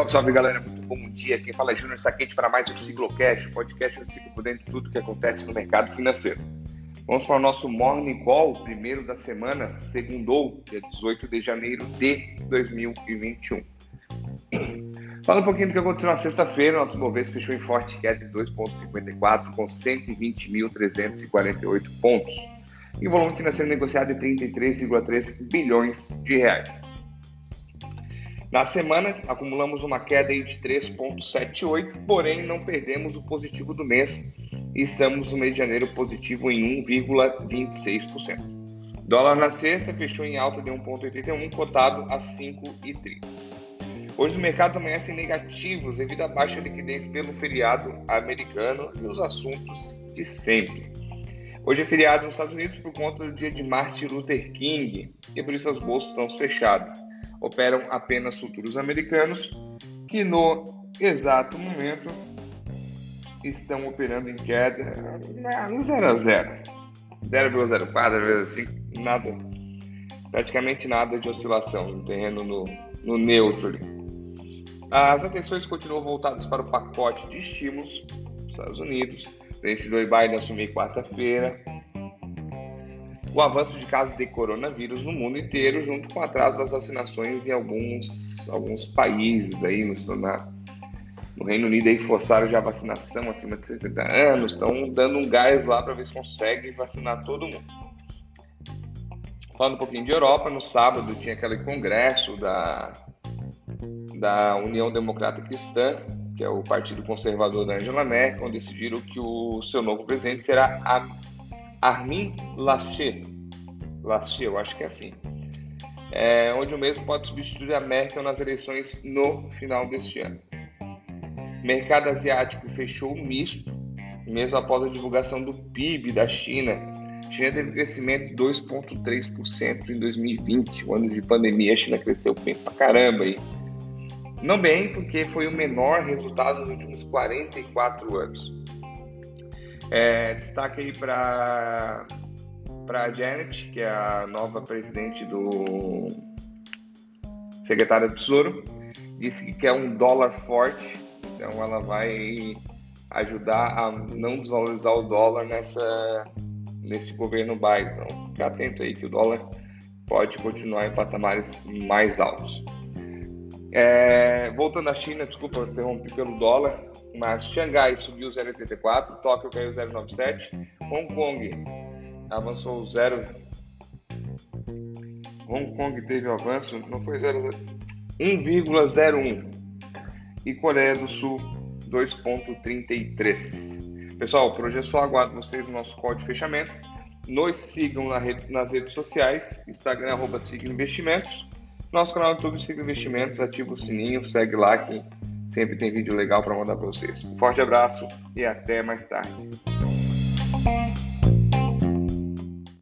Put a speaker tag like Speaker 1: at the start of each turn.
Speaker 1: Salve, salve galera, muito bom dia. Quem fala é Júnior Saquete para mais um Ciclocast, podcast do ciclo por dentro de tudo que acontece no mercado financeiro. Vamos para o nosso Morning Call, primeiro da semana, segundou, dia 18 de janeiro de 2021. Fala um pouquinho do que aconteceu na sexta-feira. Nosso Bovespa fechou em forte queda de 2,54 com 120.348 pontos. E o volume financeiro negociado de 33,3 bilhões de reais. Na semana, acumulamos uma queda de 3,78, porém não perdemos o positivo do mês e estamos no mês de janeiro positivo em 1,26%. Dólar na sexta fechou em alta de 1,81, cotado a 5,30. Hoje os mercados amanhecem negativos devido à baixa liquidez pelo feriado americano e os assuntos de sempre. Hoje é feriado nos Estados Unidos por conta do dia de Martin Luther King e por isso as bolsas estão fechadas operam apenas futuros americanos, que no exato momento estão operando em queda no 0 a 0. 0,04, assim, nada, praticamente nada de oscilação, no terreno no, no neutro ali. As atenções continuam voltadas para o pacote de estímulos dos Estados Unidos. Presidente Joe Biden assumiu quarta-feira o avanço de casos de coronavírus no mundo inteiro, junto com o atraso das vacinações em alguns, alguns países aí no, na, no Reino Unido aí forçaram já a vacinação acima de 70 anos, estão dando um gás lá para ver se conseguem vacinar todo mundo. Falando um pouquinho de Europa, no sábado tinha aquele congresso da, da União Democrata Cristã, que é o partido conservador da Angela Merkel, decidiram que o seu novo presidente será a Armin Laschet, Laschet, eu acho que é assim, é, onde o mesmo pode substituir a Merkel nas eleições no final deste ano. Mercado asiático fechou misto, mesmo após a divulgação do PIB da China. A China teve crescimento de 2,3% em 2020, o ano de pandemia. A China cresceu bem pra caramba aí. Não bem, porque foi o menor resultado nos últimos 44 anos. É, destaque aí para a Janet, que é a nova presidente do secretário do Tesouro, disse que quer um dólar forte, então ela vai ajudar a não desvalorizar o dólar nessa, nesse governo Biden. Então, fique atento aí que o dólar pode continuar em patamares mais altos. É, voltando à China, desculpa, interrompi pelo dólar mas Xangai subiu 0,84, Tóquio caiu 0,97, Hong Kong avançou 0. Hong Kong teve um avanço, não foi 1,01 e Coreia do Sul 2,33. Pessoal, por hoje é só aguardo vocês no nosso código de fechamento. Nos sigam na rede, nas redes sociais, Instagram, arroba Investimentos. Nosso canal do YouTube, Siga Investimentos, ativa o sininho, segue lá que Sempre tem vídeo legal para mandar para vocês. Um forte abraço e até mais tarde.